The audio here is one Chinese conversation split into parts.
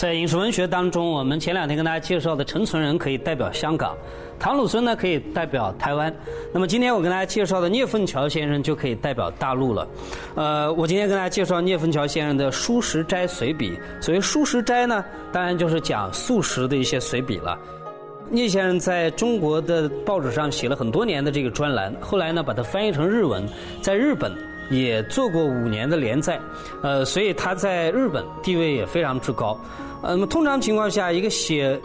在影视文学当中，我们前两天跟大家介绍的陈存仁可以代表香港，唐鲁孙呢可以代表台湾。那么今天我跟大家介绍的聂凤桥先生就可以代表大陆了。呃，我今天跟大家介绍聂凤桥先生的《蔬食斋随笔》。所谓《蔬食斋》呢，当然就是讲素食的一些随笔了。聂先生在中国的报纸上写了很多年的这个专栏，后来呢把它翻译成日文，在日本也做过五年的连载，呃，所以他在日本地位也非常之高。呃，那么通常情况下，一个写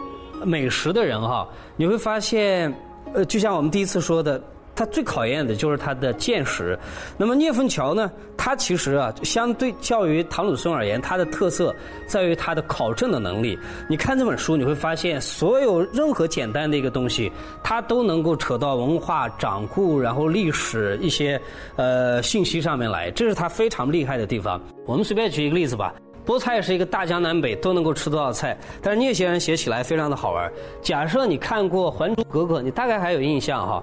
美食的人哈，你会发现，呃，就像我们第一次说的，他最考验的就是他的见识。那么聂凤桥呢，他其实啊，相对较于唐鲁孙而言，他的特色在于他的考证的能力。你看这本书，你会发现，所有任何简单的一个东西，他都能够扯到文化、掌故，然后历史一些呃信息上面来，这是他非常厉害的地方。我们随便举一个例子吧。菠菜是一个大江南北都能够吃到的菜，但是聂先生写起来非常的好玩。假设你看过《还珠格格》，你大概还有印象哈。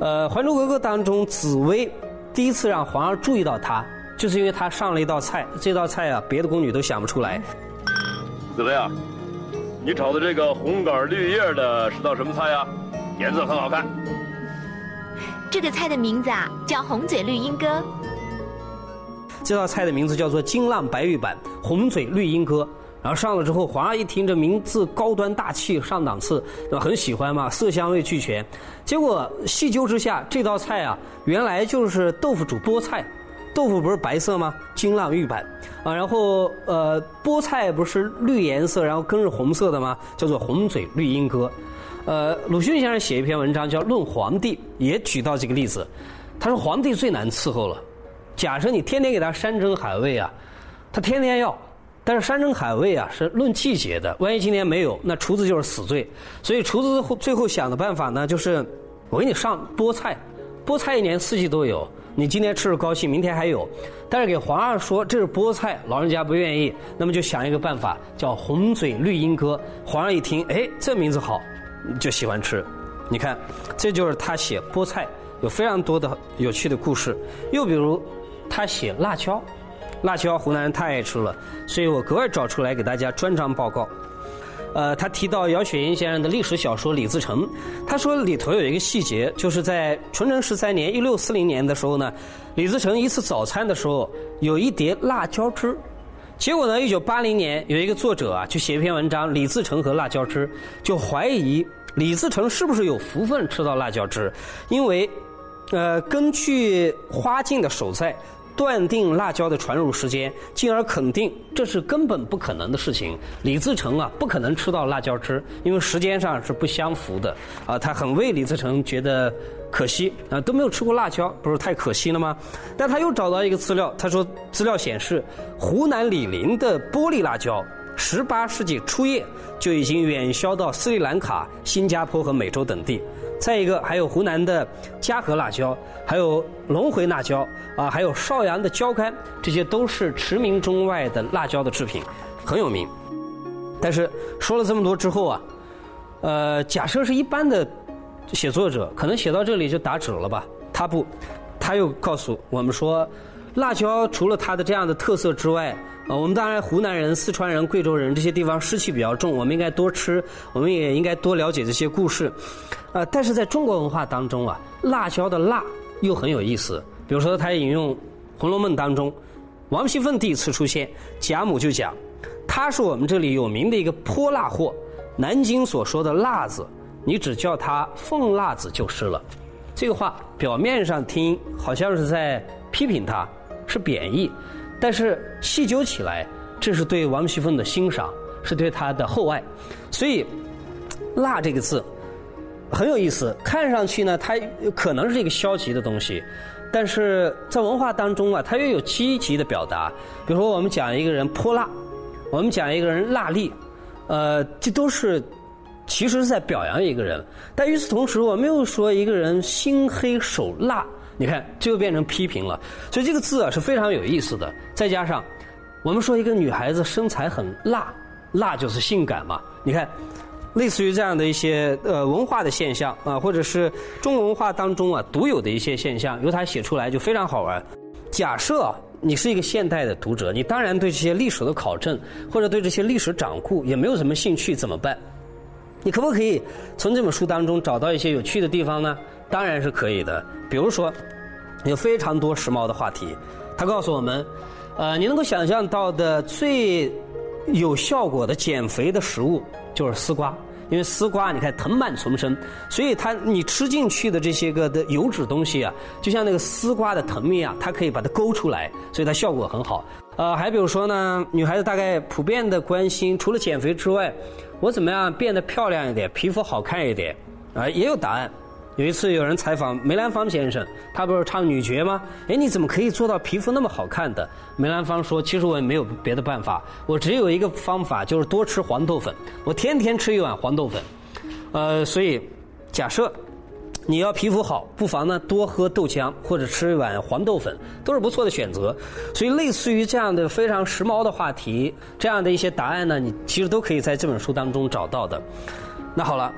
呃，《还珠格格》当中，紫薇第一次让皇上注意到她，就是因为她上了一道菜，这道菜啊，别的宫女都想不出来。紫薇啊，你炒的这个红杆绿叶的是道什么菜呀？颜色很好看。这个菜的名字啊，叫红嘴绿鹦哥。这道菜的名字叫做金浪白玉板红嘴绿鹦哥，然后上了之后，皇上一听这名字高端大气上档次，对吧？很喜欢嘛，色香味俱全。结果细究之下，这道菜啊，原来就是豆腐煮菠菜，豆腐不是白色吗？金浪玉板啊，然后呃，菠菜不是绿颜色，然后根是红色的吗？叫做红嘴绿鹦哥。呃，鲁迅先生写一篇文章叫《论皇帝》，也举到这个例子。他说皇帝最难伺候了。假设你天天给他山珍海味啊，他天天要，但是山珍海味啊是论季节的，万一今年没有，那厨子就是死罪。所以厨子最后想的办法呢，就是我给你上菠菜，菠菜一年四季都有，你今天吃着高兴，明天还有。但是给皇上说这是菠菜，老人家不愿意，那么就想一个办法，叫红嘴绿鹦哥。皇上一听，哎，这名字好，就喜欢吃。你看，这就是他写菠菜有非常多的有趣的故事。又比如。他写辣椒，辣椒湖南人太爱吃了，所以我格外找出来给大家专章报告。呃，他提到姚雪垠先生的历史小说《李自成》，他说里头有一个细节，就是在淳成十三年（一六四零年）的时候呢，李自成一次早餐的时候有一碟辣椒汁，结果呢，一九八零年有一个作者啊，就写一篇文章《李自成和辣椒汁》，就怀疑李自成是不是有福分吃到辣椒汁，因为，呃，根据花镜的手在。断定辣椒的传入时间，进而肯定这是根本不可能的事情。李自成啊，不可能吃到辣椒汁，因为时间上是不相符的。啊，他很为李自成觉得可惜啊，都没有吃过辣椒，不是太可惜了吗？但他又找到一个资料，他说资料显示，湖南醴陵的玻璃辣椒，十八世纪初叶就已经远销到斯里兰卡、新加坡和美洲等地。再一个，还有湖南的嘉禾辣椒，还有隆回辣椒啊，还有邵阳的椒干，这些都是驰名中外的辣椒的制品，很有名。但是说了这么多之后啊，呃，假设是一般的写作者，可能写到这里就打止了吧？他不，他又告诉我们说，辣椒除了它的这样的特色之外。呃，我们当然湖南人、四川人、贵州人这些地方湿气比较重，我们应该多吃，我们也应该多了解这些故事。呃，但是在中国文化当中啊，辣椒的辣又很有意思。比如说，他引用《红楼梦》当中，王熙凤第一次出现，贾母就讲，他是我们这里有名的一个泼辣货。南京所说的辣子，你只叫他凤辣子就是了。这个话表面上听好像是在批评他，是贬义。但是细究起来，这是对王熙凤的欣赏，是对她的厚爱，所以“辣”这个字很有意思。看上去呢，它可能是一个消极的东西，但是在文化当中啊，它又有积极的表达。比如说，我们讲一个人泼辣，我们讲一个人辣力，呃，这都是其实是在表扬一个人。但与此同时，我没有说一个人心黑手辣。你看，这就变成批评了。所以这个字啊是非常有意思的。再加上，我们说一个女孩子身材很辣，辣就是性感嘛。你看，类似于这样的一些呃文化的现象啊，或者是中国文化当中啊独有的一些现象，由他写出来就非常好玩。假设你是一个现代的读者，你当然对这些历史的考证或者对这些历史掌故也没有什么兴趣，怎么办？你可不可以从这本书当中找到一些有趣的地方呢？当然是可以的。比如说，有非常多时髦的话题，他告诉我们，呃，你能够想象到的最有效果的减肥的食物就是丝瓜。因为丝瓜，你看藤蔓丛生，所以它你吃进去的这些个的油脂东西啊，就像那个丝瓜的藤面啊，它可以把它勾出来，所以它效果很好。呃，还比如说呢，女孩子大概普遍的关心，除了减肥之外，我怎么样变得漂亮一点，皮肤好看一点，啊，也有答案。有一次有人采访梅兰芳先生，他不是唱女角吗？哎，你怎么可以做到皮肤那么好看的？梅兰芳说：“其实我也没有别的办法，我只有一个方法，就是多吃黄豆粉。我天天吃一碗黄豆粉。呃，所以假设你要皮肤好，不妨呢多喝豆浆或者吃一碗黄豆粉，都是不错的选择。所以类似于这样的非常时髦的话题，这样的一些答案呢，你其实都可以在这本书当中找到的。那好了，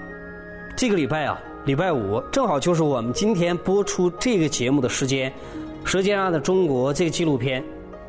这个礼拜啊。”礼拜五正好就是我们今天播出这个节目的时间，《舌尖上的中国》这个纪录片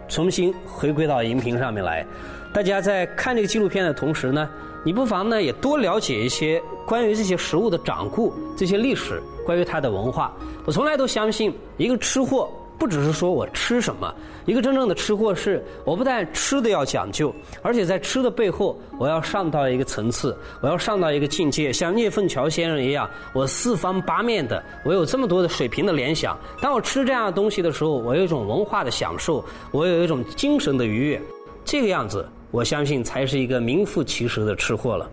重新回归到荧屏上面来。大家在看这个纪录片的同时呢，你不妨呢也多了解一些关于这些食物的掌故、这些历史、关于它的文化。我从来都相信，一个吃货。不只是说我吃什么，一个真正的吃货是，我不但吃的要讲究，而且在吃的背后，我要上到一个层次，我要上到一个境界，像聂凤桥先生一样，我四方八面的，我有这么多的水平的联想。当我吃这样的东西的时候，我有一种文化的享受，我有一种精神的愉悦，这个样子，我相信才是一个名副其实的吃货了。